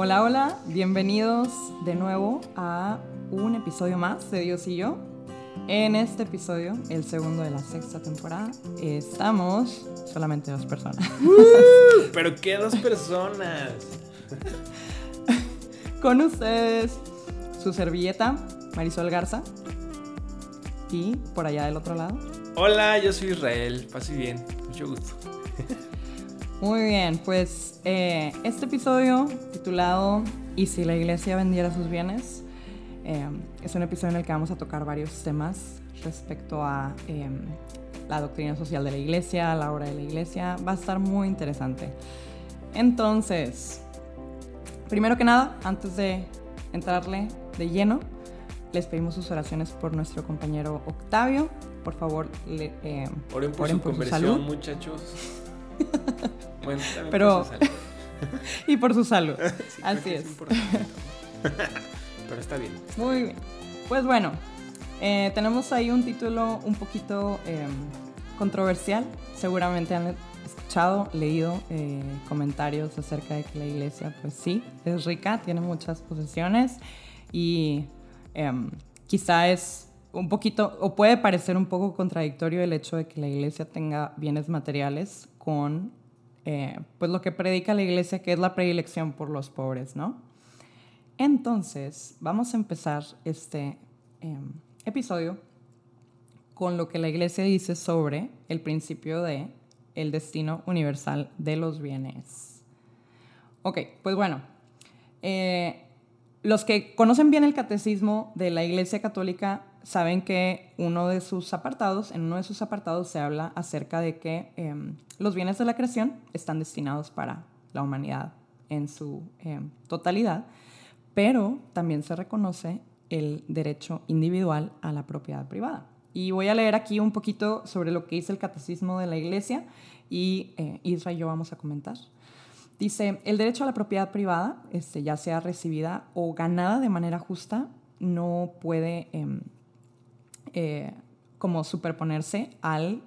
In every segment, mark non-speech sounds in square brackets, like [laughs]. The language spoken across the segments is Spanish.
Hola, hola, bienvenidos de nuevo a un episodio más de Dios y yo. En este episodio, el segundo de la sexta temporada, estamos solamente dos personas. Pero qué dos personas. [laughs] Con ustedes, su servilleta, Marisol Garza. Y por allá del otro lado. Hola, yo soy Israel. Pase bien. Mucho gusto. Muy bien, pues eh, este episodio titulado ¿Y si la iglesia vendiera sus bienes? Eh, es un episodio en el que vamos a tocar varios temas respecto a eh, la doctrina social de la iglesia, la obra de la iglesia. Va a estar muy interesante. Entonces, primero que nada, antes de entrarle de lleno, les pedimos sus oraciones por nuestro compañero Octavio. Por favor, le, eh, oren por su conversión, muchachos. [laughs] bueno, Pero, por su salud. [laughs] y por su salud. [laughs] Así es. Pero está bien. Muy bien. Pues bueno, eh, tenemos ahí un título un poquito em, controversial. Seguramente han escuchado, leído eh, comentarios acerca de que la iglesia, pues sí, es rica, tiene muchas posesiones y em, quizá es un poquito, o puede parecer un poco contradictorio el hecho de que la iglesia tenga bienes materiales con eh, pues lo que predica la iglesia, que es la predilección por los pobres, ¿no? Entonces, vamos a empezar este em, episodio con lo que la iglesia dice sobre el principio de el destino universal de los bienes. Ok, pues bueno, eh, los que conocen bien el catecismo de la Iglesia Católica saben que uno de sus apartados, en uno de sus apartados se habla acerca de que em, los bienes de la creación están destinados para la humanidad en su em, totalidad, pero también se reconoce el derecho individual a la propiedad privada. Y voy a leer aquí un poquito sobre lo que dice el catecismo de la Iglesia y eh, Isra y yo vamos a comentar. Dice, el derecho a la propiedad privada, este, ya sea recibida o ganada de manera justa, no puede em, eh, como superponerse al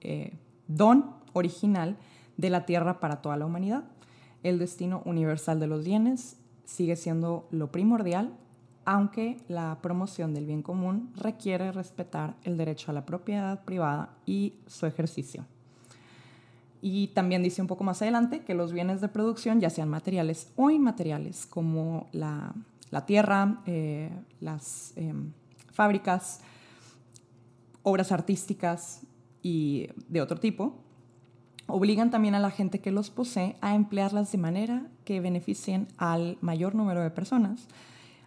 eh, don original de la tierra para toda la humanidad. El destino universal de los bienes sigue siendo lo primordial, aunque la promoción del bien común requiere respetar el derecho a la propiedad privada y su ejercicio. Y también dice un poco más adelante que los bienes de producción, ya sean materiales o inmateriales, como la, tierra, eh, las em, fábricas, obras artísticas y de otro tipo, obligan también a la gente que los posee a emplearlas de manera que beneficien al mayor número de personas.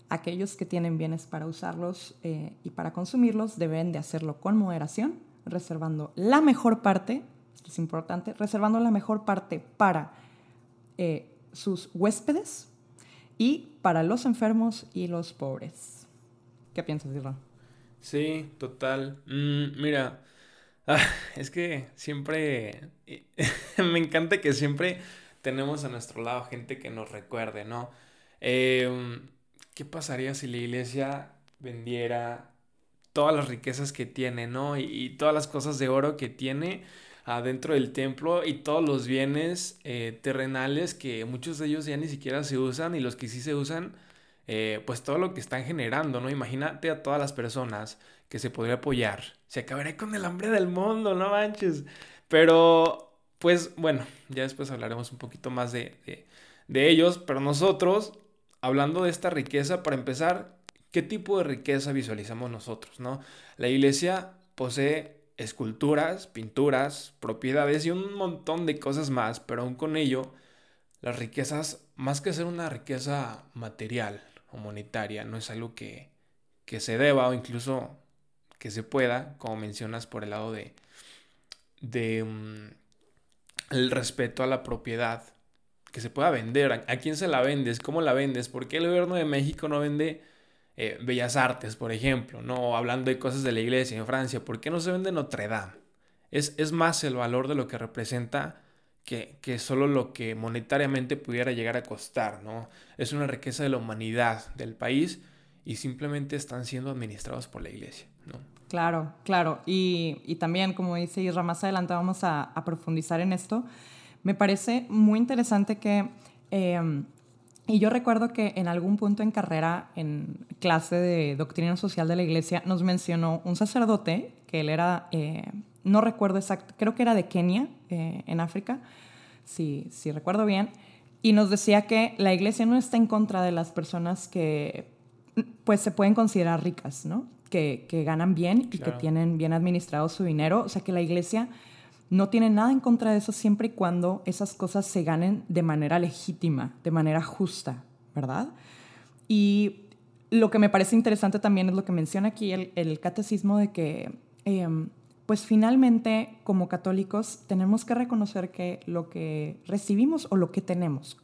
Aquellos que tienen bienes para usarlos eh, y para consumirlos deben de hacerlo con moderación, reservando la mejor parte es importante, reservando la mejor parte para eh, sus huéspedes y para los enfermos y los pobres. ¿Qué piensas, Isra? Sí, total. Mm, mira, [laughs] ah, es que siempre, [laughs] me encanta que siempre tenemos a nuestro lado gente que nos recuerde, ¿no? Em, ¿Qué pasaría si la iglesia vendiera todas las riquezas que tiene, ¿no? y todas las cosas de oro que tiene adentro del templo y todos los bienes eh, terrenales que muchos de ellos ya ni siquiera se usan y los que sí se usan, eh, pues todo lo que están generando, ¿no? Imagínate a todas las personas que se podría apoyar. Se acabaría con el hambre del mundo, no manches. Pero, pues bueno, ya después hablaremos un poquito más de, de ellos, pero nosotros, hablando de esta riqueza, para empezar, ¿qué tipo de riqueza visualizamos nosotros, no? La iglesia posee esculturas, pinturas, propiedades y un montón de cosas más, pero aún con ello, las riquezas, más que ser una riqueza material no es algo que, que se deba o incluso que se pueda, como mencionas por el lado de, de mm, el respeto a la propiedad, que se pueda vender. ¿A, ¿A quién se la vendes? ¿Cómo la vendes? ¿Por qué el gobierno de México no vende eh, bellas Artes, por ejemplo, ¿no? Hablando de cosas de la iglesia en Francia, ¿por qué no se vende Notre Dame? Es, es más el valor de lo que representa que, solo lo que monetariamente pudiera llegar a costar, ¿no? Es una riqueza de la humanidad del país y simplemente están siendo administrados por la iglesia, ¿no? Claro, claro. Y, y también, como dice Isra, más adelante vamos a, profundizar en esto. Me parece muy interesante que... Eh, Y yo recuerdo que en algún punto en carrera, en clase de doctrina social de la iglesia, nos mencionó un sacerdote, que él era, eh, no recuerdo exacto, creo que era de Kenia, eh, en África, si, si recuerdo bien, y nos decía que la iglesia no está en contra de las personas que pues se pueden considerar ricas, ¿no? Que, que ganan bien y que tienen bien administrado su dinero. O sea que la iglesia no tiene nada en contra de eso siempre y cuando esas cosas se ganen de manera legítima, de manera justa, ¿verdad? Y lo que me parece interesante también es lo que menciona aquí el, el catecismo de que, em, pues finalmente como católicos tenemos que reconocer que lo que recibimos o lo que tenemos,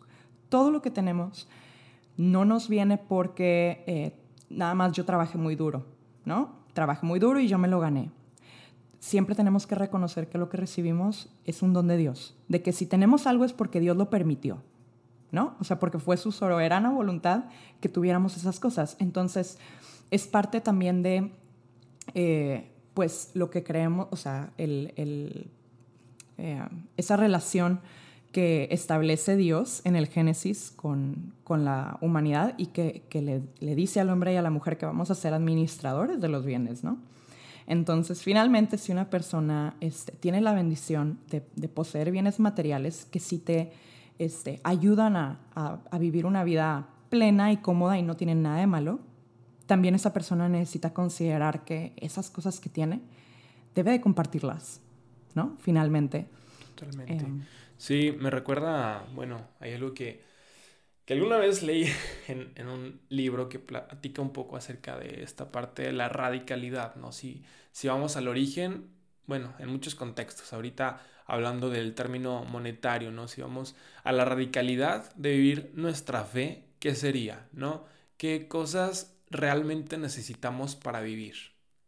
todo lo que tenemos, no nos viene porque eh, nada más yo trabajé muy duro, ¿no? Trabajé muy duro y yo me lo gané siempre tenemos que reconocer que lo que recibimos es un don de Dios, de que si tenemos algo es porque Dios lo permitió, ¿no? O sea, porque fue su soberana voluntad que tuviéramos esas cosas. Entonces, es parte también de, eh, pues, lo que creemos, o sea, eh, esa relación que establece Dios en el Génesis con, con la humanidad y que, que le, le, dice al hombre y a la mujer que vamos a ser administradores de los bienes, ¿no? Entonces, finalmente, si una persona este, tiene la bendición de, poseer bienes materiales que sí te este, ayudan a, vivir una vida plena y cómoda y no tienen nada de malo, también esa persona necesita considerar que esas cosas que tiene debe de compartirlas, ¿no? Finalmente. Totalmente. Em, sí, me recuerda, bueno, hay algo que que alguna vez leí [laughs] en, un libro que platica un poco acerca de esta parte de la radicalidad, ¿no? Si, si vamos al origen, bueno, en muchos contextos, ahorita hablando del término monetario, ¿no? Si vamos a la radicalidad de vivir nuestra fe, ¿qué sería, ¿no? ¿Qué cosas realmente necesitamos para vivir?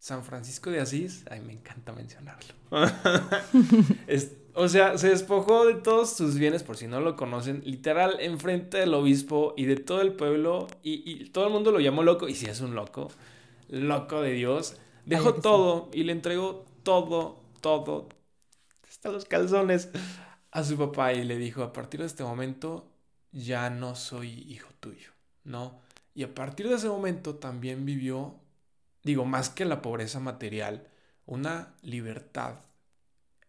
San Francisco de Asís, ay, me encanta mencionarlo. [laughs] o sea, se despojó de todos sus bienes, por si no lo conocen, literal, enfrente del obispo y de todo el pueblo, y, todo el mundo lo llamó loco, y si es un loco, loco de Dios, dejó todo y le entregó todo, todo, hasta los calzones, a su papá y le dijo, a partir de este momento ya no soy hijo tuyo, ¿no? Y a partir de ese momento también vivió digo, más que la pobreza material, una libertad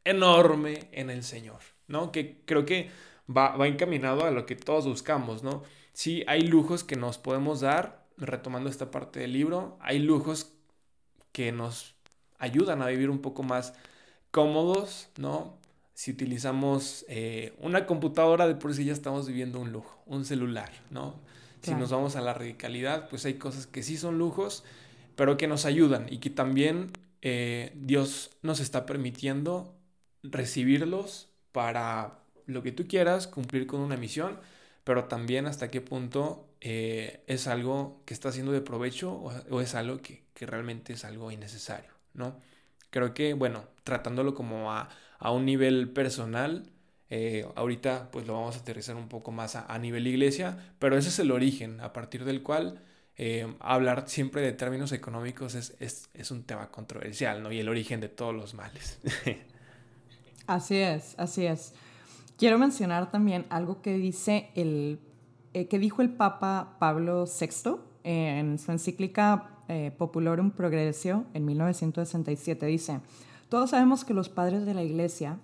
enorme en el Señor, ¿no? Que creo que va, va encaminado a lo que todos buscamos, ¿no? Sí, hay lujos que nos podemos dar, retomando esta parte del libro, hay lujos que nos ayudan a vivir un poco más cómodos, ¿no? Si utilizamos eh, una computadora, de por sí ya estamos viviendo un lujo, un celular, ¿no? Si nos vamos a la radicalidad, pues hay cosas que sí son lujos, pero que nos ayudan y que también eh, Dios nos está permitiendo recibirlos para lo que tú quieras, cumplir con una misión, pero también hasta qué punto eh, es algo que está siendo de provecho o, es algo que, realmente es algo innecesario, ¿no? Creo que, bueno, tratándolo como a, un nivel personal, eh, ahorita pues lo vamos a aterrizar un poco más a, nivel iglesia, pero ese es el origen a partir del cual eh, hablar siempre de términos económicos es, un tema controversial, ¿no? Y el origen de todos los males. [laughs] así es, así es. Quiero mencionar también algo que dice el, eh, que dijo el Papa Pablo VI en su encíclica Populorum Progressio en 1967. Dice, todos sabemos que los padres de la Iglesia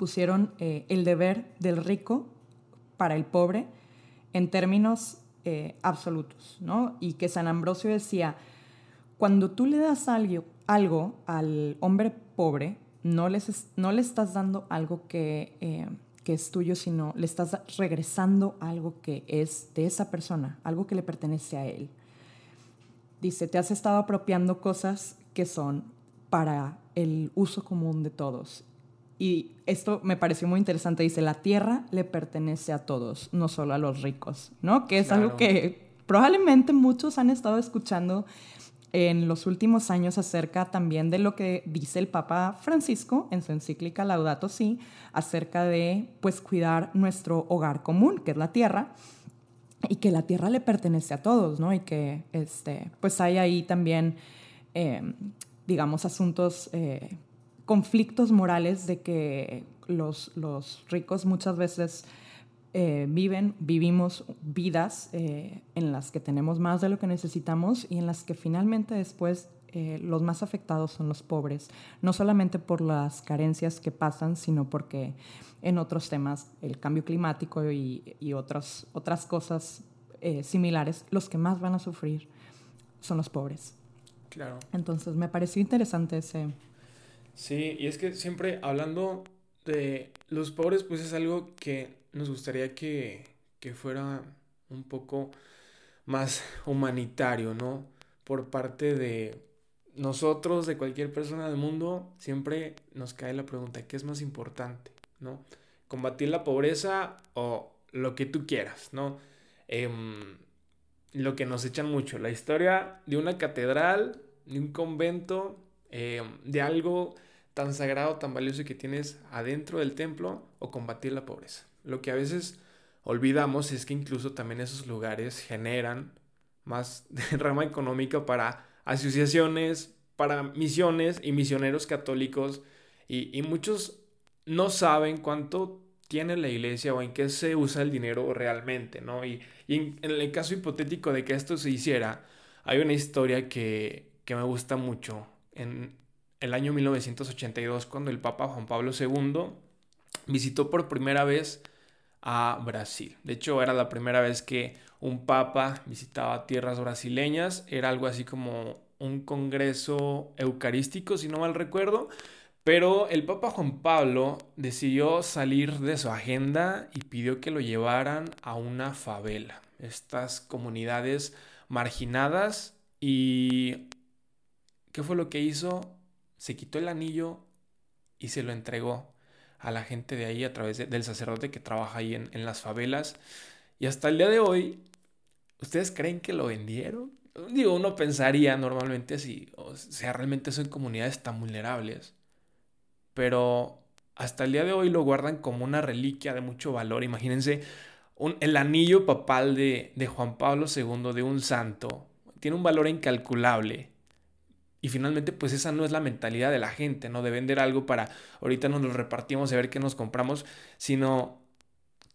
pusieron el deber del rico para el pobre en términos eh, absolutos, ¿no? Y que San Ambrosio decía, cuando tú le das algo, algo al hombre pobre, no, les no le estás dando algo que, eh, que es tuyo, sino le estás regresando algo que es de esa persona, algo que le pertenece a él. Dice, te has estado apropiando cosas que son para el uso común de todos y esto me pareció muy interesante. Dice, la tierra le pertenece a todos, no solo a los ricos, ¿no? Que es algo que probablemente muchos han estado escuchando en los últimos años acerca también de lo que dice el Papa Francisco en su encíclica Laudato Si, acerca de pues cuidar nuestro hogar común, que es la tierra, y que la tierra le pertenece a todos, ¿no? Y que este, pues hay ahí también, eh, digamos, asuntos... Eh, conflictos morales de que los, los ricos muchas veces eh, viven, vivimos vidas eh, en las que tenemos más de lo que necesitamos y en las que finalmente después eh, los más afectados son los pobres, no solamente por las carencias que pasan, sino porque en otros temas, el cambio climático y, y otras, otras cosas similares, los que más van a sufrir son los pobres. Claro. Entonces me pareció interesante ese... Sí, y es que siempre hablando de los pobres, pues es algo que nos gustaría que, fuera un poco más humanitario, ¿no? Por parte de nosotros, de cualquier persona del mundo, siempre nos cae la pregunta, ¿qué es más importante, ¿no? Combatir la pobreza o lo que tú quieras, ¿no? Em, lo que nos echan mucho, la historia de una catedral, de un convento, em, de algo tan sagrado, tan valioso que tienes adentro del templo o combatir la pobreza. Lo que a veces olvidamos es que incluso también esos lugares generan más [laughs] rama económica para asociaciones, para misiones y misioneros católicos y, muchos no saben cuánto tiene la iglesia o en qué se usa el dinero realmente, ¿no? Y, en, el caso hipotético de que esto se hiciera, hay una historia que, que me gusta mucho. En el año 1982, cuando el Papa Juan Pablo II visitó por primera vez a Brasil. De hecho, era la primera vez que un papa visitaba tierras brasileñas. Era algo así como un congreso eucarístico, si no mal recuerdo. Pero el Papa Juan Pablo decidió salir de su agenda y pidió que lo llevaran a una favela. Estas comunidades marginadas. ¿Y qué fue lo que hizo? Se quitó el anillo y se lo entregó a la gente de ahí a través del sacerdote que trabaja ahí en, las favelas. Y hasta el día de hoy, ¿ustedes creen que lo vendieron? Digo, uno pensaría normalmente si, o sea, realmente son comunidades tan vulnerables. Pero hasta el día de hoy lo guardan como una reliquia de mucho valor. Imagínense un, el anillo papal de, de Juan Pablo II, de un santo. Tiene un valor incalculable. Y finalmente, pues esa no es la mentalidad de la gente, ¿no? De vender algo para ahorita nos lo repartimos y ver qué nos compramos, sino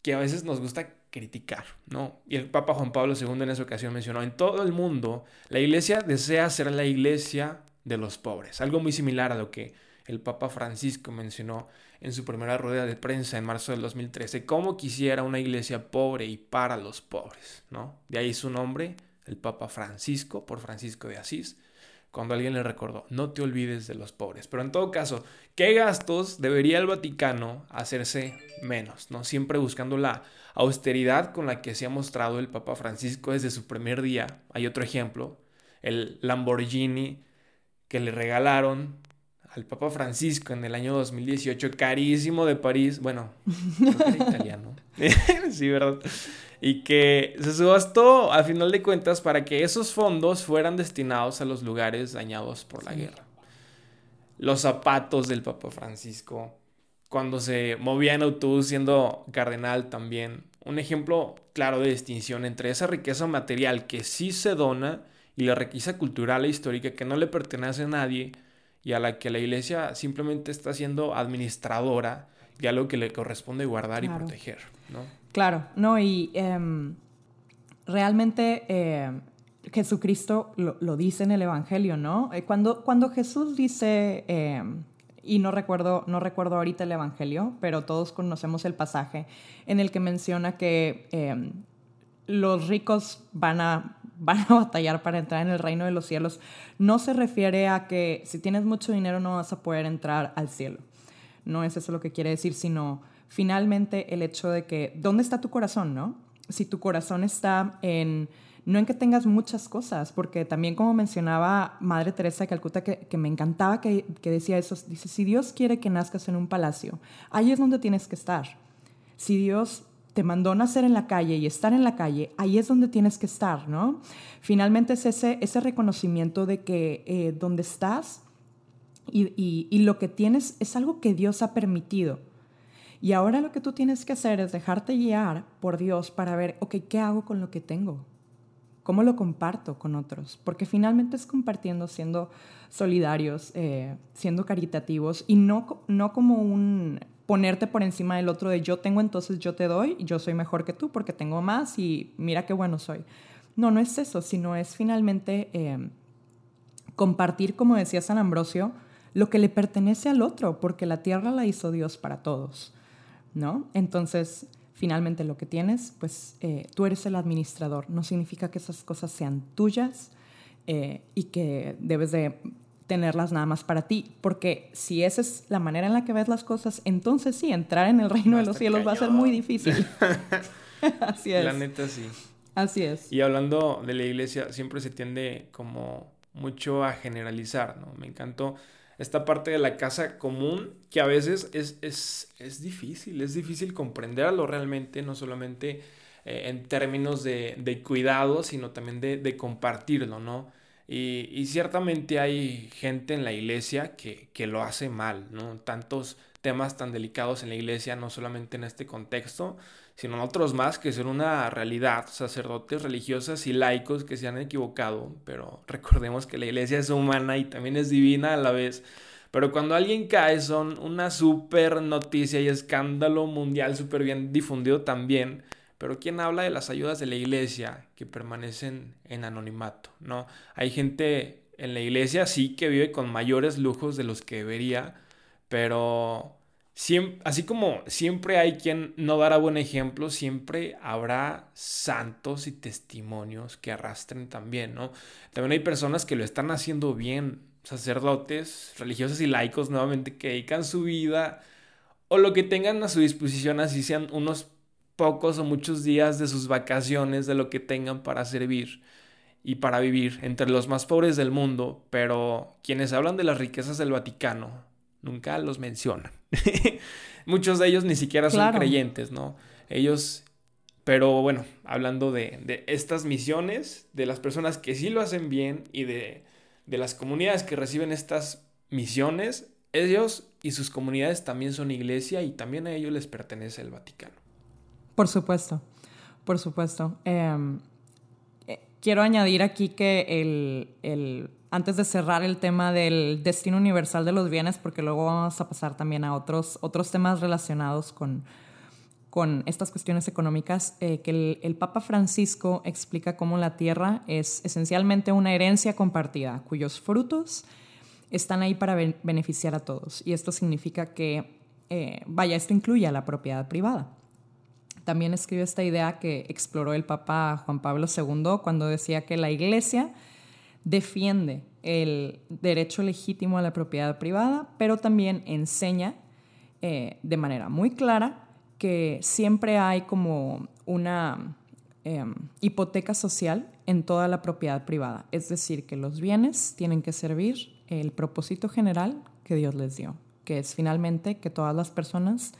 que a veces nos gusta criticar, ¿no? Y el Papa Juan Pablo II en esa ocasión mencionó, en todo el mundo la iglesia desea ser la iglesia de los pobres, algo muy similar a lo que el Papa Francisco mencionó en su primera rueda de prensa en marzo del 2013, cómo quisiera una iglesia pobre y para los pobres, ¿no? De ahí su nombre, el Papa Francisco, por Francisco de Asís, cuando alguien le recordó, no te olvides de los pobres. Pero en todo caso, ¿qué gastos debería el Vaticano hacerse menos? ¿no? Siempre buscando la austeridad con la que se ha mostrado el Papa Francisco desde su primer día. Hay otro ejemplo, el Lamborghini que le regalaron al Papa Francisco en el año 2018, carísimo de París, bueno, era [laughs] italiano. [laughs] sí, ¿verdad? Y que se subastó a final de cuentas para que esos fondos fueran destinados a los lugares dañados por la guerra. Los zapatos del Papa Francisco, cuando se movía en autobús siendo cardenal también. Un ejemplo claro de distinción entre esa riqueza material que sí se dona y la riqueza cultural e histórica que no le pertenece a nadie y a la que la iglesia simplemente está siendo administradora de algo que le corresponde guardar y proteger. Claro, no, y em, realmente eh, Jesucristo lo, dice en el Evangelio, ¿no? Eh, cuando, cuando Jesús dice, em, y no recuerdo, no recuerdo ahorita el Evangelio, pero todos conocemos el pasaje en el que menciona que em, los ricos van a, [laughs] van a batallar para entrar en el reino de los cielos, no se refiere a que si tienes mucho dinero no vas a poder entrar al cielo. No es eso lo que quiere decir, sino finalmente el hecho de que, ¿dónde está tu corazón, no? Si tu corazón está en, no en que tengas muchas cosas, porque también como mencionaba Madre Teresa de Calcuta, que, me encantaba que, que decía eso, dice, si Dios quiere que nazcas en un palacio, ahí es donde tienes que estar. Si Dios te mandó nacer en la calle y estar en la calle, ahí es donde tienes que estar, ¿no? Finalmente es ese, ese reconocimiento de que eh, donde estás y, y, y, lo que tienes es algo que Dios ha permitido. Y ahora lo que tú tienes que hacer es dejarte guiar por Dios para ver, ok, ¿qué hago con lo que tengo? ¿Cómo lo comparto con otros? Porque finalmente es compartiendo, siendo solidarios, eh, siendo caritativos y no, no como un, ponerte por encima del otro de yo tengo, entonces yo te doy, yo soy mejor que tú porque tengo más y mira qué bueno soy. No, no es eso, sino es finalmente em, compartir, como decía San Ambrosio, lo que le pertenece al otro, porque la tierra la hizo Dios para todos, ¿no? Entonces, finalmente lo que tienes, pues eh, tú eres el administrador. No significa que esas cosas sean tuyas eh, y que debes de tenerlas nada más para ti, porque si esa es la manera en la que ves las cosas, entonces sí, entrar en el reino de los cielos va a ser muy difícil. [laughs] Así es. La neta sí. Así es. Y hablando de la iglesia, siempre se tiende como mucho a generalizar, ¿no? Me encantó esta parte de la casa común que a veces es, es, es difícil, es difícil comprenderlo realmente, no solamente eh, en términos de, de, cuidado, sino también de, de compartirlo, ¿no? Y, y, ciertamente hay gente en la iglesia que, que, lo hace mal, ¿no? Tantos temas tan delicados en la iglesia, no solamente en este contexto, sino otros más que son una realidad, sacerdotes religiosas y laicos que se han equivocado, pero [laughs] recordemos que la iglesia es humana y también es divina a la vez. Pero cuando alguien cae son una super noticia y escándalo mundial súper bien difundido también. Pero ¿quién habla de las ayudas de la iglesia que permanecen en anonimato? ¿no? Hay gente en la iglesia sí que vive con mayores lujos de los que debería, pero así como siempre hay quien no dará buen ejemplo, siempre habrá santos y testimonios que arrastren también, ¿no? También hay personas que lo están haciendo bien, sacerdotes, religiosos y laicos nuevamente que dedican su vida o lo que tengan a su disposición, así sean unos pocos o muchos días de sus vacaciones, de lo que tengan para servir y para vivir entre los más pobres del mundo, pero quienes hablan de las riquezas del Vaticano nunca los mencionan. [laughs] Muchos de ellos ni siquiera son creyentes, ¿no? Ellos, pero bueno, hablando de, estas misiones, de las personas que sí lo hacen bien y de, de las comunidades que reciben estas misiones, ellos y sus comunidades también son iglesia y también a ellos les pertenece el Vaticano. Por supuesto, por supuesto. Em, eh, quiero añadir aquí que el antes de cerrar el tema del destino universal de los bienes, porque luego vamos a pasar también a otros, otros temas relacionados con, con estas cuestiones económicas, eh, que el, Papa Francisco explica cómo la tierra es esencialmente una herencia compartida, cuyos frutos están ahí para beneficiar a todos. Y esto significa que, eh, vaya, esto incluye a la propiedad privada. También escribe esta idea que exploró el Papa Juan Pablo II cuando decía que la iglesia defiende el derecho legítimo a la propiedad privada, pero también enseña eh, de manera muy clara que siempre hay como una em, hipoteca social en toda la propiedad privada. Es decir, que los bienes tienen que servir el propósito general que Dios les dio, que es finalmente que todas las personas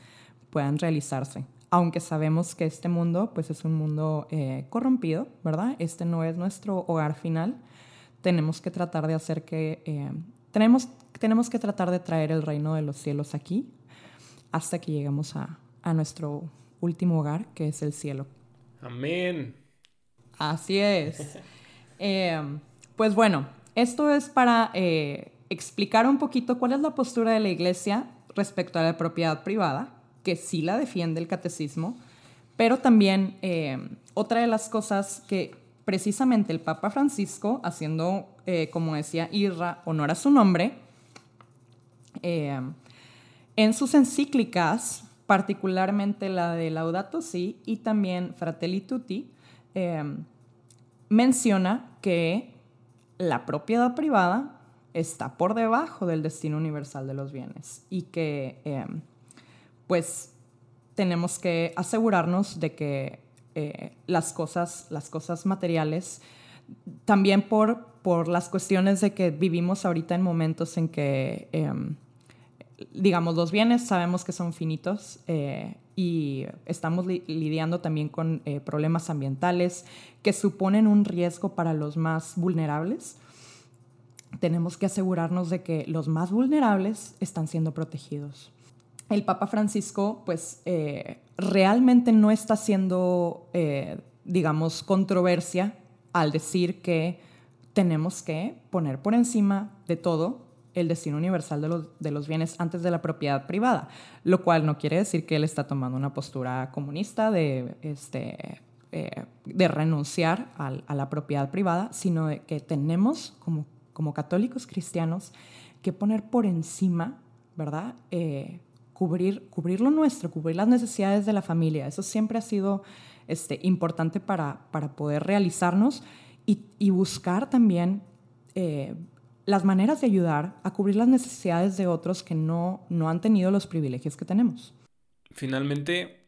puedan realizarse. Aunque sabemos que este mundo pues es un mundo eh, corrompido, ¿verdad? Este no es nuestro hogar final, tenemos que tratar de hacer que, eh, tenemos, tenemos que tratar de traer el reino de los cielos aquí hasta que lleguemos a, a nuestro último hogar, que es el cielo. Amén. Así es. [laughs] Eh, pues bueno, esto es para eh, explicar un poquito cuál es la postura de la iglesia respecto a la propiedad privada, que sí la defiende el catecismo, pero también otra de las cosas que precisamente el Papa Francisco, haciendo, eh, como decía Irra, honor a su nombre, eh, en sus encíclicas, particularmente la de Laudato Si y también Fratelli Tutti, eh, menciona que la propiedad privada está por debajo del destino universal de los bienes y que pues tenemos que asegurarnos de que eh, las, cosas, las cosas materiales, también por, por las cuestiones de que vivimos ahorita en momentos en que, em, digamos, los bienes sabemos que son finitos eh, y estamos lidiando también con eh, problemas ambientales que suponen un riesgo para los más vulnerables. Tenemos que asegurarnos de que los más vulnerables están siendo protegidos el Papa Francisco, pues, eh, realmente no está haciendo, eh, digamos, controversia al decir que tenemos que poner por encima de todo el destino universal de los, bienes antes de la propiedad privada, lo cual no quiere decir que él está tomando una postura comunista de, este, eh, de renunciar a, la propiedad privada, sino de que tenemos como, como católicos cristianos que poner por encima, ¿verdad? Cubrir, cubrir lo nuestro, cubrir las necesidades de la familia. Eso siempre ha sido este, importante para, para poder realizarnos y, buscar también eh, las maneras de ayudar a cubrir las necesidades de otros que no, no han tenido los privilegios que tenemos. Finalmente,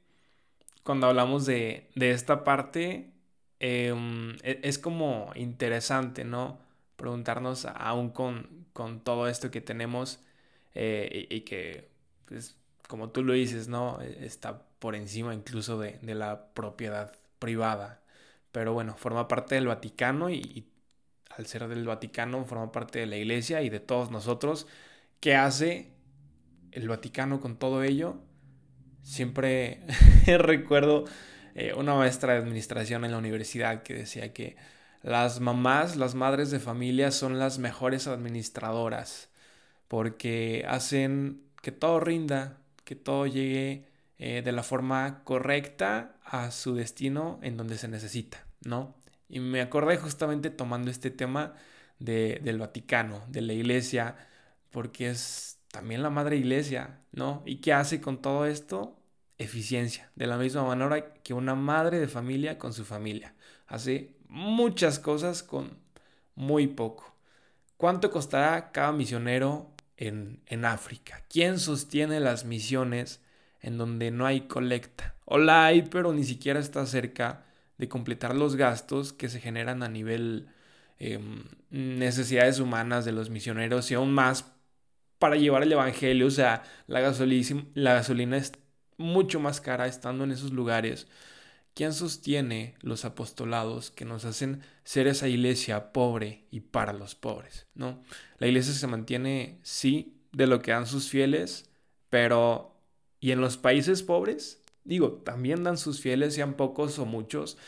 cuando hablamos de, esta parte, em, e, es como interesante, ¿no? Preguntarnos aún con, con todo esto que tenemos eh, y, que, pues, como tú lo dices, ¿no? E, está por encima incluso de, de la propiedad privada. Pero bueno, forma parte del Vaticano y, al ser del Vaticano forma parte de la iglesia y de todos nosotros. ¿Qué hace el Vaticano con todo ello? Siempre [laughs] recuerdo eh, una maestra de administración en la universidad que decía que las mamás, las madres de familia son las mejores administradoras porque hacen que todo rinda, que todo llegue eh, de la forma correcta a su destino en donde se necesita, ¿no? Y me acordé justamente tomando este tema de, del Vaticano, de la iglesia, porque es también la madre iglesia, ¿no? ¿Y qué hace con todo esto? Eficiencia, de la misma manera que una madre de familia con su familia. Hace muchas cosas con muy poco. ¿Cuánto costará cada misionero en, en África? ¿Quién sostiene las misiones en donde no hay colecta. O la hay, pero ni siquiera está cerca de completar los gastos que se generan a nivel em, necesidades humanas de los misioneros y aún más para llevar el Evangelio. O sea, la la gasolina es mucho más cara estando en esos lugares. ¿Quién sostiene los apostolados que nos hacen ser esa iglesia pobre y para los pobres? ¿no? La iglesia se mantiene, sí, de lo que dan sus fieles, pero y en los países pobres, digo, también dan sus fieles, sean pocos o muchos,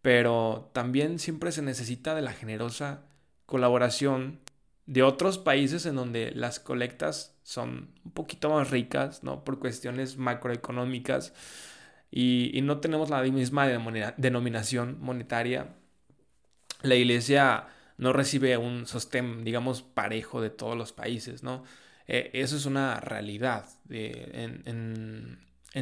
pero también siempre se necesita de la generosa colaboración de otros países en donde las colectas son un poquito más ricas, ¿no? Por cuestiones macroeconómicas y, no tenemos la misma denominación monetaria. La iglesia no recibe un sostén, digamos, parejo de todos los países, ¿no? Eh, eso es una realidad. en,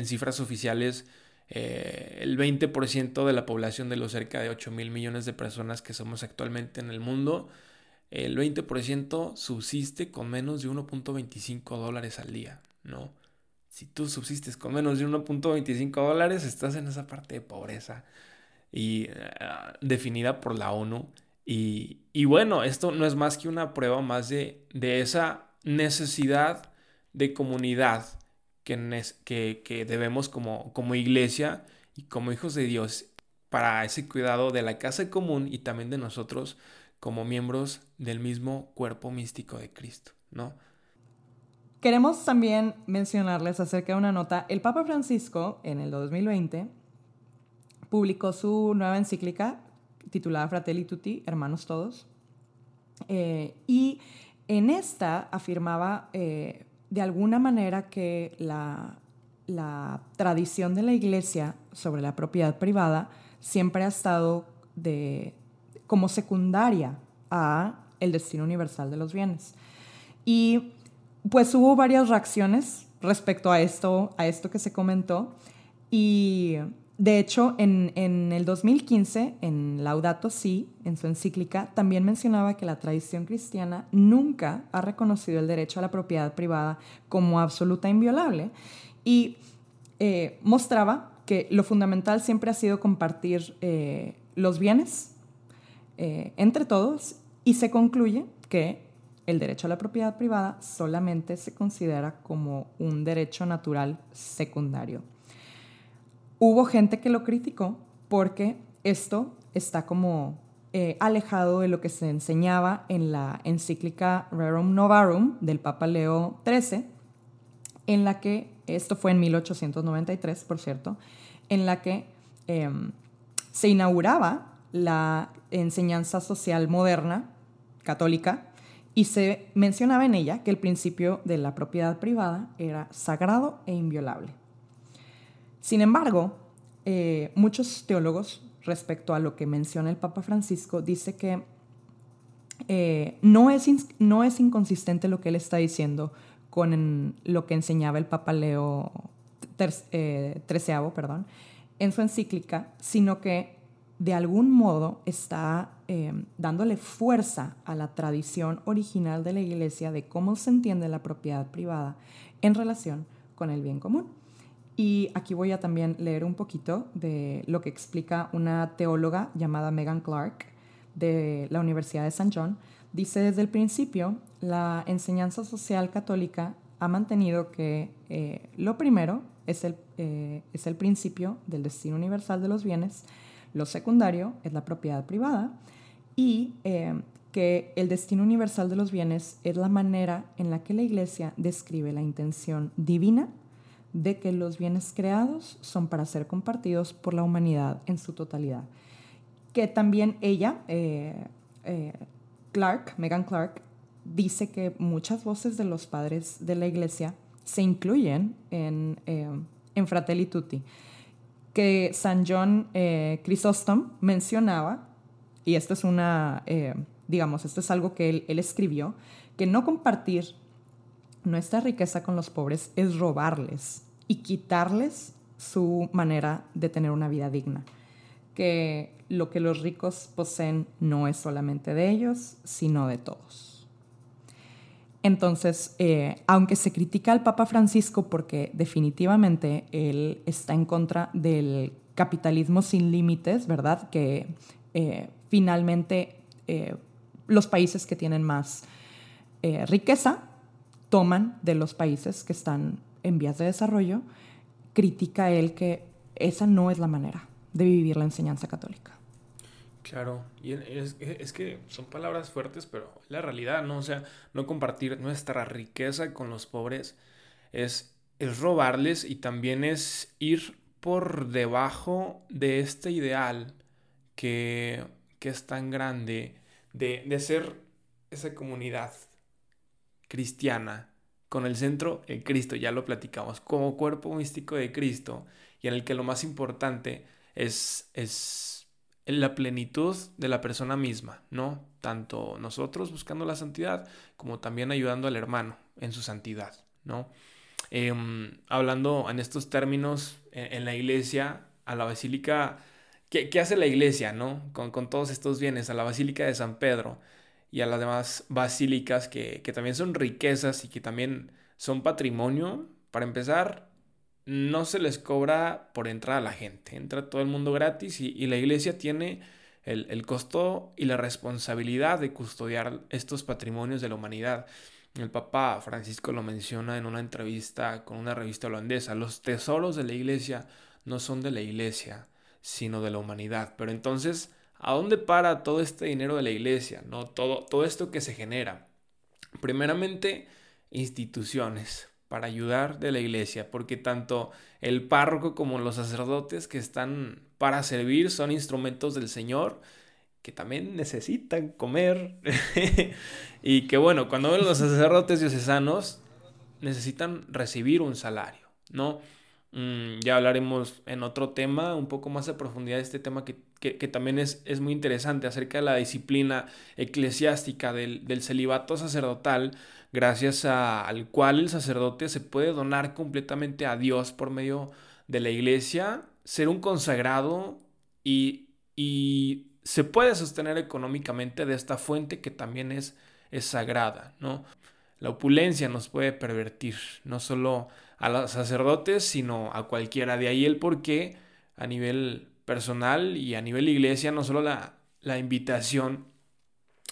cifras oficiales, eh, el 20% de la población de los cerca de 8 mil millones de personas que somos actualmente en el mundo, el 20% subsiste con menos de 1.25 dólares al día, ¿no? Si tú subsistes con menos de 1.25 dólares, estás en esa parte de pobreza y eh, definida por la ONU. Y, bueno, esto no es más que una prueba más de, de esa necesidad de comunidad que, que, debemos como, como iglesia y como hijos de Dios para ese cuidado de la casa común y también de nosotros como miembros del mismo cuerpo místico de Cristo, ¿no? Queremos también mencionarles acerca de una nota. El Papa Francisco, en el 2020, publicó su nueva encíclica titulada Fratelli Tutti, Hermanos Todos. Eh, y en esta afirmaba eh, de alguna manera que la, tradición de la iglesia sobre la propiedad privada siempre ha estado de, como secundaria a el destino universal de los bienes. Y pues hubo varias reacciones respecto a esto, a esto que se comentó. Y de hecho, en, el 2015, en Laudato Si, en su encíclica, también mencionaba que la tradición cristiana nunca ha reconocido el derecho a la propiedad privada como absoluta e inviolable. Y eh, mostraba que lo fundamental siempre ha sido compartir eh, los bienes eh, entre todos y se concluye que el derecho a la propiedad privada solamente se considera como un derecho natural secundario. Hubo gente que lo criticó porque esto está como eh, alejado de lo que se enseñaba en la encíclica Rerum Novarum del Papa Leo XIII, en la que, esto fue en 1893, por cierto, en la que em, se inauguraba la enseñanza social moderna católica y se mencionaba en ella que el principio de la propiedad privada era sagrado e inviolable. Sin embargo, eh, muchos teólogos, respecto a lo que menciona el Papa Francisco, dice que eh, no, es no es inconsistente lo que él está diciendo con lo que enseñaba el Papa Leo XIII, eh, en su encíclica, sino que de algún modo está em, dándole fuerza a la tradición original de la Iglesia de cómo se entiende la propiedad privada en relación con el bien común. Y aquí voy a también leer un poquito de lo que explica una teóloga llamada Megan Clark de la Universidad de St. John. Dice desde el principio, la enseñanza social católica ha mantenido que eh, lo primero es el, eh, es el principio del destino universal de los bienes, lo secundario es la propiedad privada y eh, que el destino universal de los bienes es la manera en la que la Iglesia describe la intención divina de que los bienes creados son para ser compartidos por la humanidad en su totalidad. Que también ella, eh, eh, Clark, Megan Clark, dice que muchas voces de los padres de la Iglesia se incluyen en, en Fratelli Tutti que San John eh, Chrysostom mencionaba, y esto es una, eh, digamos, esto es algo que él, él escribió, que no compartir nuestra riqueza con los pobres es robarles y quitarles su manera de tener una vida digna. Que lo que los ricos poseen no es solamente de ellos, sino de todos. Entonces, eh, aunque se critica al Papa Francisco porque definitivamente él está en contra del capitalismo sin límites, ¿verdad? Que eh, finalmente eh, los países que tienen más riqueza toman de los países que están en vías de desarrollo, critica él que esa no es la manera de vivir la enseñanza católica. Claro, y es, que son palabras fuertes, pero la realidad, ¿no? O sea, no compartir nuestra riqueza con los pobres es, es robarles y también es ir por debajo de este ideal que, es tan grande de, de ser esa comunidad cristiana con el centro el Cristo, ya lo platicamos, como cuerpo místico de Cristo y en el que lo más importante es, es en la plenitud de la persona misma, ¿no? Tanto nosotros buscando la santidad como también ayudando al hermano en su santidad, ¿no? Em, hablando en estos términos, en, la iglesia, a la basílica, ¿qué, hace la iglesia, ¿no? Con, todos estos bienes, a la basílica de San Pedro y a las demás basílicas que, que también son riquezas y que también son patrimonio, para empezar, no se les cobra por entrar a la gente, entra todo el mundo gratis y, la iglesia tiene el, costo y la responsabilidad de custodiar estos patrimonios de la humanidad. El Papa Francisco lo menciona en una entrevista con una revista holandesa, los tesoros de la iglesia no son de la iglesia, sino de la humanidad. Pero entonces, ¿a dónde para todo este dinero de la iglesia? ¿No? Todo, todo esto que se genera. Primeramente, instituciones para ayudar de la iglesia, porque tanto el párroco como los sacerdotes que están para servir son instrumentos del Señor que también necesitan comer [laughs] y que bueno, cuando los sacerdotes diocesanos necesitan recibir un salario, ¿no? Mm, ya hablaremos en otro tema, un poco más a profundidad de este tema que, también es, es, muy interesante acerca de la disciplina eclesiástica del, del celibato sacerdotal, gracias al cual el sacerdote se puede donar completamente a Dios por medio de la iglesia, ser un consagrado y, se puede sostener económicamente de esta fuente que también es, es sagrada, ¿no? La opulencia nos puede pervertir, no solo a los sacerdotes, sino a cualquiera. De ahí el por qué a nivel personal y a nivel iglesia, no solo la, la invitación,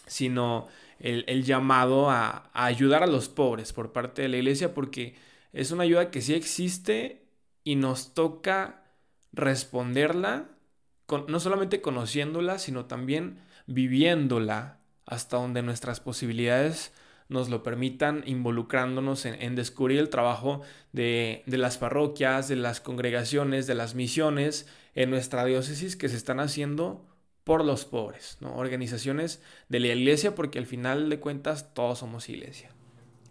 sino el, llamado a, ayudar a los pobres por parte de la iglesia, porque es una ayuda que sí existe y nos toca responderla, no solamente conociéndola, sino también viviéndola hasta donde nuestras posibilidades nos lo permitan, involucrándonos en, descubrir el trabajo de, de, las parroquias, de las congregaciones, de las misiones en nuestra diócesis que se están haciendo por los pobres, ¿no? Organizaciones de la iglesia porque al final de cuentas todos somos iglesia.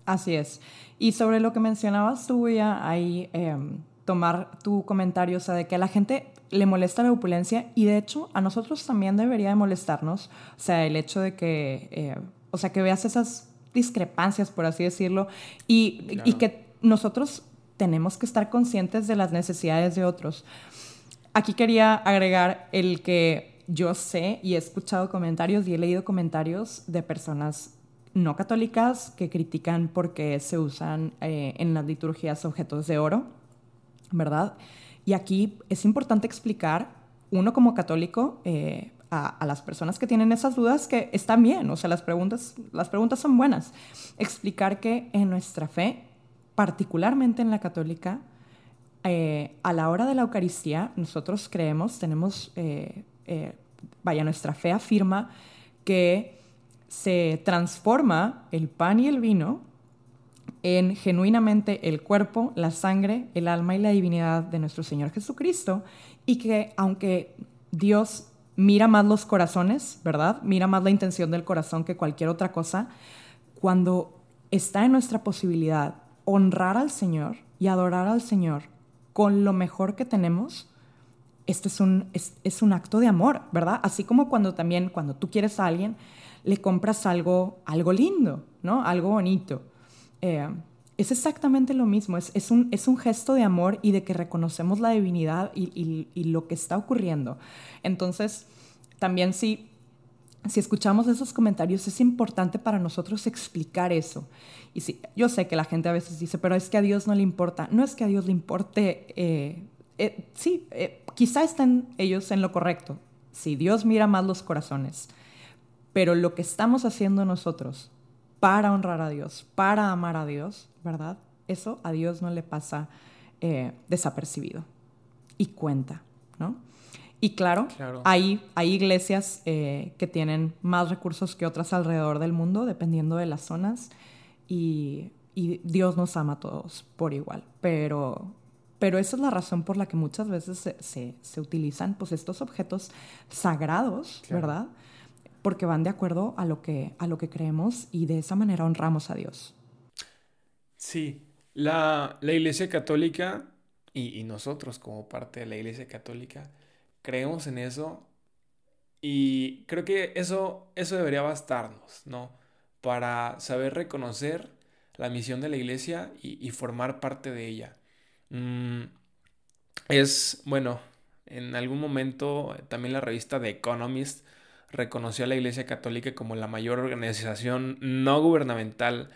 Así es. Y sobre lo que mencionabas tú, voy a ahí em, tomar tu comentario, o sea, de que a la gente le molesta la opulencia y de hecho a nosotros también debería de molestarnos, o sea, el hecho de que, eh, o sea, que veas esas discrepancias, por así decirlo, y, y que nosotros tenemos que estar conscientes de las necesidades de otros. Aquí quería agregar el que yo sé y he escuchado comentarios y he leído comentarios de personas no católicas que critican porque se usan eh, en las liturgias objetos de oro, ¿verdad? Y aquí es importante explicar, uno como católico, eh, a, las personas que tienen esas dudas que están bien, o sea, las preguntas, las preguntas son buenas. Explicar que en nuestra fe, particularmente en la católica, eh, a la hora de la Eucaristía, nosotros creemos, tenemos, vaya, nuestra fe afirma que se transforma el pan y el vino en genuinamente el cuerpo, la sangre, el alma y la divinidad de nuestro Señor Jesucristo y que aunque Dios mira más los corazones, ¿verdad? Mira más la intención del corazón que cualquier otra cosa, cuando está en nuestra posibilidad honrar al Señor y adorar al Señor con lo mejor que tenemos, esto es un, es un acto de amor, ¿verdad? Así como cuando también, cuando tú quieres a alguien, le compras algo, algo lindo, ¿no? Algo bonito. Eh, es exactamente lo mismo, es, un, es un gesto de amor y de que reconocemos la divinidad y, lo que está ocurriendo. Entonces, también si, si escuchamos esos comentarios, es importante para nosotros explicar eso. Y sí, yo sé que la gente a veces dice, pero es que a Dios no le importa. No es que a Dios le importe, eh, eh, sí, quizá estén ellos en lo correcto. Si Dios mira más los corazones. Pero lo que estamos haciendo nosotros para honrar a Dios, para amar a Dios, ¿verdad? Eso a Dios no le pasa eh, desapercibido y cuenta, ¿no? Y claro, Hay, hay iglesias eh, que tienen más recursos que otras alrededor del mundo, dependiendo de las zonas, y, Dios nos ama a todos por igual, pero, pero esa es la razón por la que muchas veces se, se, utilizan pues, estos objetos sagrados, ¿verdad? Porque van de acuerdo a lo que, a lo que creemos y de esa manera honramos a Dios. Sí, la, Iglesia Católica y, nosotros como parte de la Iglesia Católica creemos en eso y creo que eso, eso debería bastarnos, ¿no? Para saber reconocer la misión de la Iglesia y, formar parte de ella. Mm, es, bueno, en algún momento también la revista The Economist reconoció a la Iglesia Católica como la mayor organización no gubernamental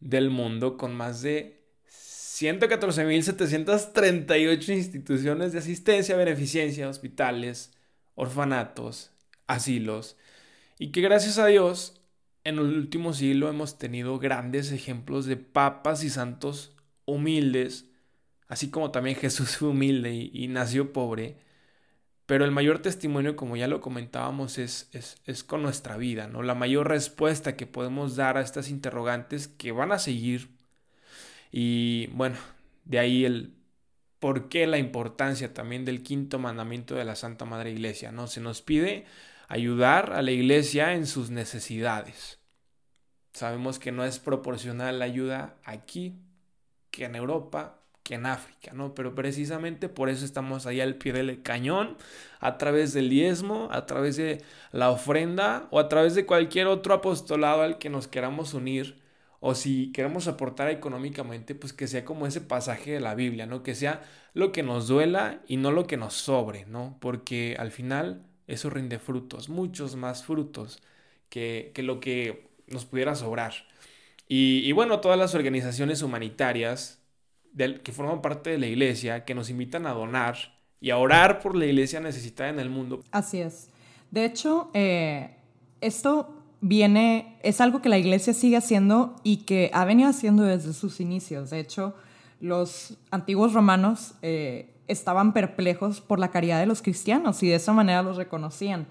del mundo con más de 114.738 instituciones de asistencia, beneficencia, hospitales, orfanatos, asilos, y que gracias a Dios en el último siglo hemos tenido grandes ejemplos de papas y santos humildes, así como también Jesús fue humilde y, y nació pobre, pero el mayor testimonio, como ya lo comentábamos, es, es, con nuestra vida, ¿no? La mayor respuesta que podemos dar a estas interrogantes que van a seguir. Y bueno, de ahí el por qué la importancia también del quinto mandamiento de la Santa Madre Iglesia, ¿no? Se nos pide ayudar a la Iglesia en sus necesidades. Sabemos que no es proporcional la ayuda aquí que en Europa, que en África, ¿no? Pero precisamente por eso estamos ahí al pie del cañón, a través del diezmo, a través de la ofrenda o a través de cualquier otro apostolado al que nos queramos unir. O si queremos aportar económicamente, pues que sea como ese pasaje de la Biblia, ¿no? Que sea lo que nos duela y no lo que nos sobre, ¿no? Porque al final eso rinde frutos, muchos más frutos que, lo que nos pudiera sobrar. Y bueno, todas las organizaciones humanitarias, que forman parte de la iglesia, que nos invitan a donar y a orar por la iglesia necesitada en el mundo. Así es. De hecho, eh, esto viene, es algo que la iglesia sigue haciendo y que ha venido haciendo desde sus inicios. De hecho, los antiguos romanos eh, estaban perplejos por la caridad de los cristianos y de esa manera los reconocían.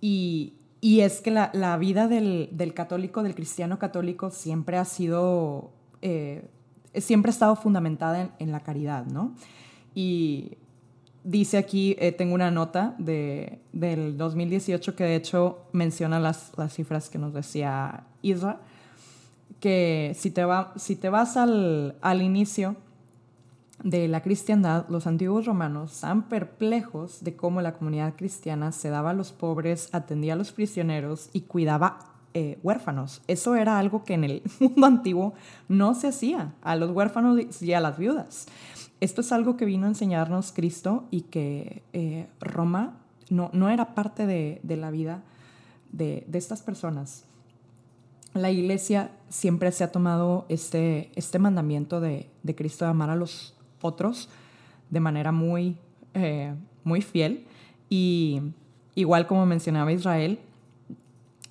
Y, y es que la, la vida del, del, católico, del cristiano católico, siempre ha sido eh, siempre ha estado fundamentada en, la caridad, ¿no? Y, dice aquí, eh, tengo una nota de, del 2018 que de hecho menciona las, las cifras que nos decía Isra, que si te, va, si te vas al, al inicio de la cristiandad, los antiguos romanos están perplejos de cómo la comunidad cristiana se daba a los pobres, atendía a los prisioneros y cuidaba eh, huérfanos. Eso era algo que en el [laughs] mundo antiguo no se hacía a los huérfanos y a las viudas. Esto es algo que vino a enseñarnos Cristo y que eh, Roma no, no, era parte de, de la vida de, de, estas personas. La iglesia siempre se ha tomado este, este mandamiento de, de Cristo de amar a los otros de manera muy, eh, muy fiel. Y igual como mencionaba Israel,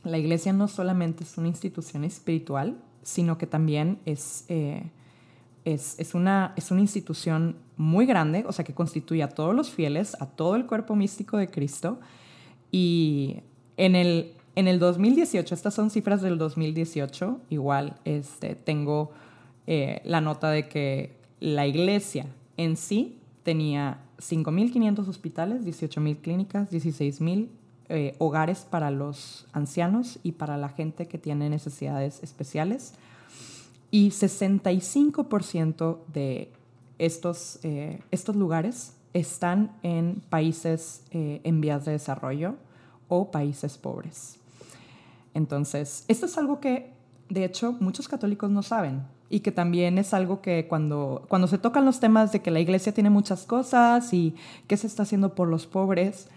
la iglesia no solamente es una institución espiritual, sino que también es, eh, es, es, una, es una institución muy grande, o sea, que constituye a todos los fieles, a todo el cuerpo místico de Cristo. Y en el, en el 2018, estas son cifras del 2018, igual este, tengo eh, la nota de que la iglesia en sí tenía 5.500 hospitales, 18.000 clínicas, 16.000 eh, hogares para los ancianos y para la gente que tiene necesidades especiales. Y 65% de estos, eh, estos lugares están en países eh, en vías de desarrollo o países pobres. Entonces, esto es algo que, de hecho, muchos católicos no saben y que también es algo que cuando, cuando se tocan los temas de que la iglesia tiene muchas cosas y qué se está haciendo por los pobres,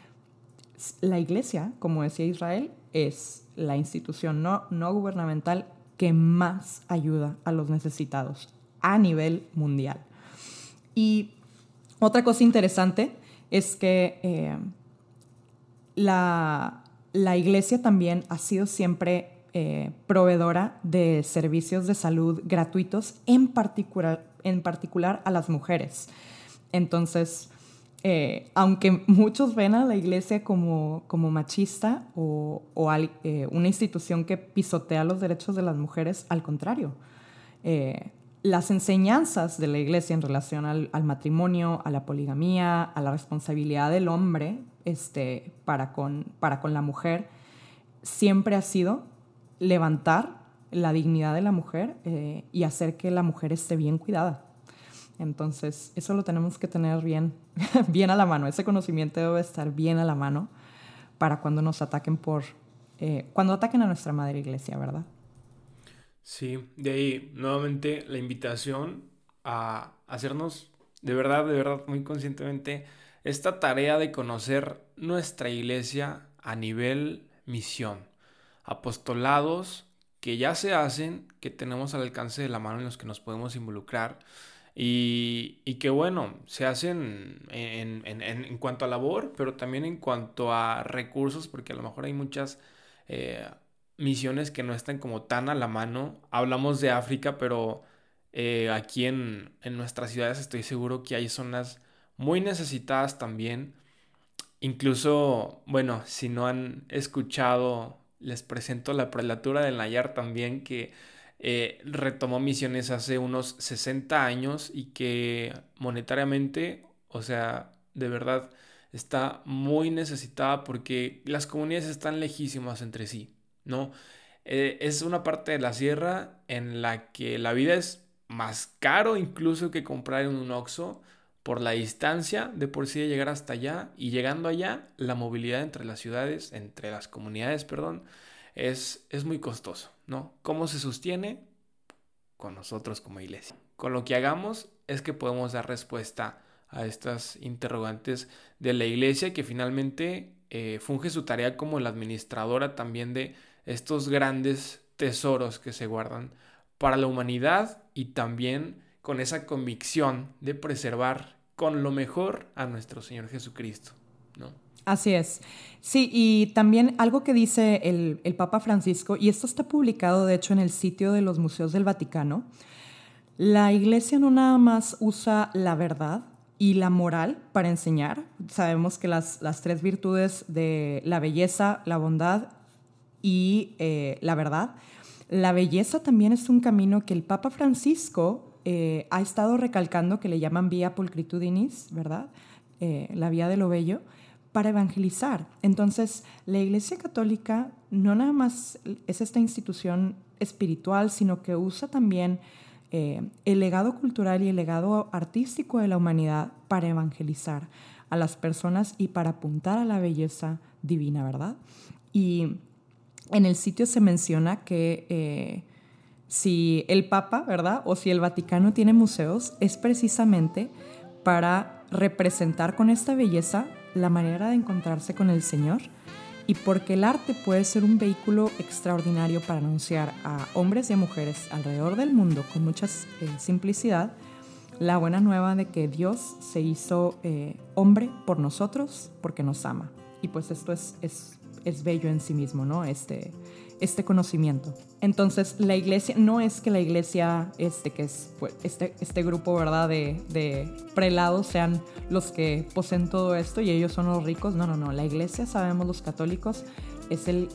la iglesia, como decía Israel, es la institución no, no gubernamental que más ayuda a los necesitados a nivel mundial. Y otra cosa interesante es que eh, la, la iglesia también ha sido siempre eh, proveedora de servicios de salud gratuitos, en particular, en particular a las mujeres. Entonces, eh, aunque muchos ven a la iglesia como, como machista o, eh, una institución que pisotea los derechos de las mujeres, al contrario. las enseñanzas de la iglesia en relación al, matrimonio, a la poligamía, a la responsabilidad del hombre este, para, con, para con la mujer, siempre ha sido levantar la dignidad de la mujer eh, y hacer que la mujer esté bien cuidada. Entonces, eso lo tenemos que tener bien, [laughs] bien a la mano. Ese conocimiento debe estar bien a la mano para cuando nos ataquen por, eh, cuando ataquen a nuestra madre iglesia, ¿verdad? Sí, de ahí nuevamente la invitación a hacernos de verdad, de verdad, muy conscientemente esta tarea de conocer nuestra iglesia a nivel misión apostolados que ya se hacen, que tenemos al alcance de la mano en los que nos podemos involucrar y, y que bueno, se hacen en, en, en, cuanto a labor, pero también en cuanto a recursos, porque a lo mejor hay muchas eh, misiones que no están como tan a la mano. Hablamos de África, pero eh, aquí en, en nuestras ciudades estoy seguro que hay zonas muy necesitadas también. Incluso, bueno, si no han escuchado les presento la prelatura del Nayar también, que eh, retomó misiones hace unos 60 años y que monetariamente, o sea, de verdad, está muy necesitada porque las comunidades están lejísimas entre sí, ¿no? Eh, es una parte de la sierra en la que la vida es más caro incluso que comprar en un Oxxo por la distancia de por sí de llegar hasta allá y llegando allá, la movilidad entre las ciudades, entre las comunidades, perdón, es, es muy costoso, ¿no? ¿Cómo se sostiene? Con nosotros como iglesia. Con lo que hagamos es que podemos dar respuesta a estas interrogantes de la iglesia que finalmente eh, funge su tarea como la administradora también de estos grandes tesoros que se guardan para la humanidad y también con esa convicción de preservar con lo mejor a nuestro Señor Jesucristo, ¿no? Así es. Sí, y también algo que dice el, Papa Francisco, y esto está publicado de hecho en el sitio de los museos del Vaticano, la iglesia no nada más usa la verdad y la moral para enseñar. Sabemos que las, las tres virtudes de la belleza, la bondad y eh, la verdad. La belleza también es un camino que el Papa Francisco eh, ha estado recalcando que le llaman vía pulcritudinis, ¿verdad? eh, la vía de lo bello, para evangelizar. Entonces, la Iglesia Católica no nada más es esta institución espiritual, sino que usa también eh, el legado cultural y el legado artístico de la humanidad para evangelizar a las personas y para apuntar a la belleza divina, ¿verdad? Y en el sitio se menciona que eh, si el Papa, ¿verdad? O si el Vaticano tiene museos, es precisamente para representar con esta belleza la manera de encontrarse con el Señor y porque el arte puede ser un vehículo extraordinario para anunciar a hombres y a mujeres alrededor del mundo con mucha eh, simplicidad la buena nueva de que Dios se hizo eh, hombre por nosotros porque nos ama. Y pues esto es, es, es bello en sí mismo, ¿no? Este, este conocimiento. Entonces, la iglesia, no es que la iglesia, este, que es pues, este, este grupo, ¿verdad?, de, de, prelados sean los que poseen todo esto y ellos son los ricos. No, no, no. La iglesia, sabemos los católicos, es el,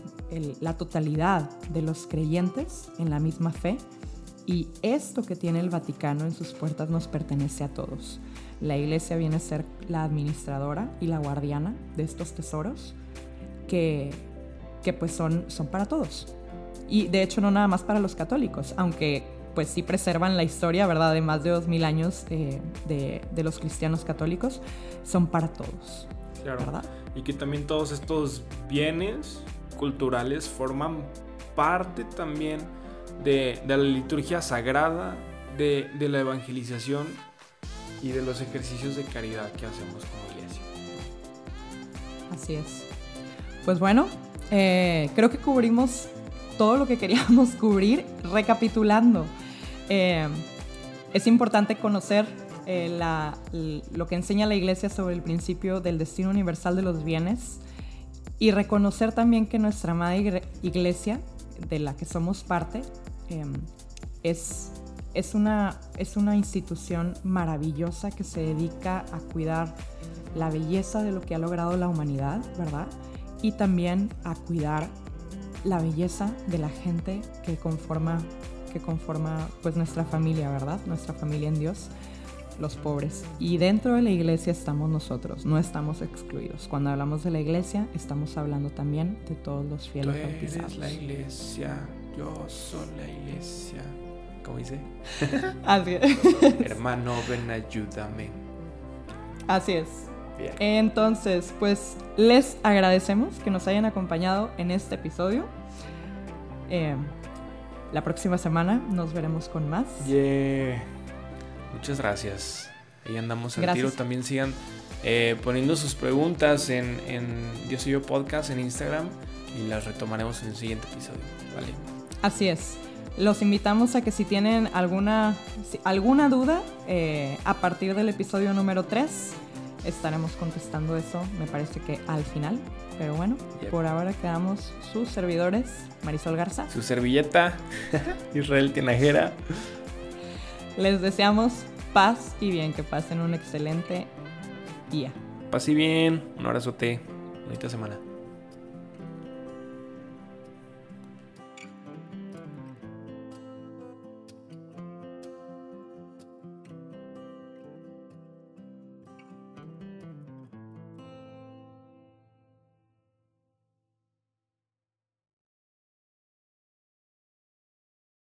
la totalidad de los creyentes en la misma fe. Y esto que tiene el Vaticano en sus puertas nos pertenece a todos. La iglesia viene a ser la administradora y la guardiana de estos tesoros que que pues son, son para todos. Y de hecho no nada más para los católicos, aunque pues sí preservan la historia, ¿verdad?, de más de dos mil años de, de, los cristianos católicos, son para todos. Claro. ¿verdad? Y que también todos estos bienes culturales forman parte también de, de la liturgia sagrada, de, de, la evangelización y de los ejercicios de caridad que hacemos como iglesia. Así es. Pues bueno, eh, creo que cubrimos todo lo que queríamos [laughs] cubrir. Recapitulando, eh, es importante conocer eh, lo que enseña la Iglesia sobre el principio del destino universal de los bienes y reconocer también que nuestra madre Iglesia, de la que somos parte, es, es, una, es una institución maravillosa que se dedica a cuidar la belleza de lo que ha logrado la humanidad, ¿verdad? Y también a cuidar la belleza de la gente que conforma, que conforma pues nuestra familia, ¿verdad? Nuestra familia en Dios, los pobres. Y dentro de la iglesia estamos nosotros, no estamos excluidos. Cuando hablamos de la iglesia, estamos hablando también de todos los fieles Tú eres la iglesia, yo soy la iglesia. ¿Cómo dice? [laughs] Así es. Hermano, ven, ayúdame. Así es. Entonces, pues les agradecemos que nos hayan acompañado en este episodio. Eh, la próxima semana nos veremos con más. Muchas gracias. Ahí andamos al tiro. También sigan eh, poniendo sus preguntas en, en Dios y yo Podcast en Instagram y las retomaremos en el siguiente episodio. Vale. Así es. Los invitamos a que si tienen alguna, alguna duda, eh, a partir del episodio número 3, estaremos contestando eso, me parece que al final. Pero bueno, por ahora quedamos sus servidores, Marisol Garza. Su servilleta, [laughs] Israel Tinajera. Les deseamos paz y bien, que pasen un excelente día. Paz y bien, un abrazote, bonita semana.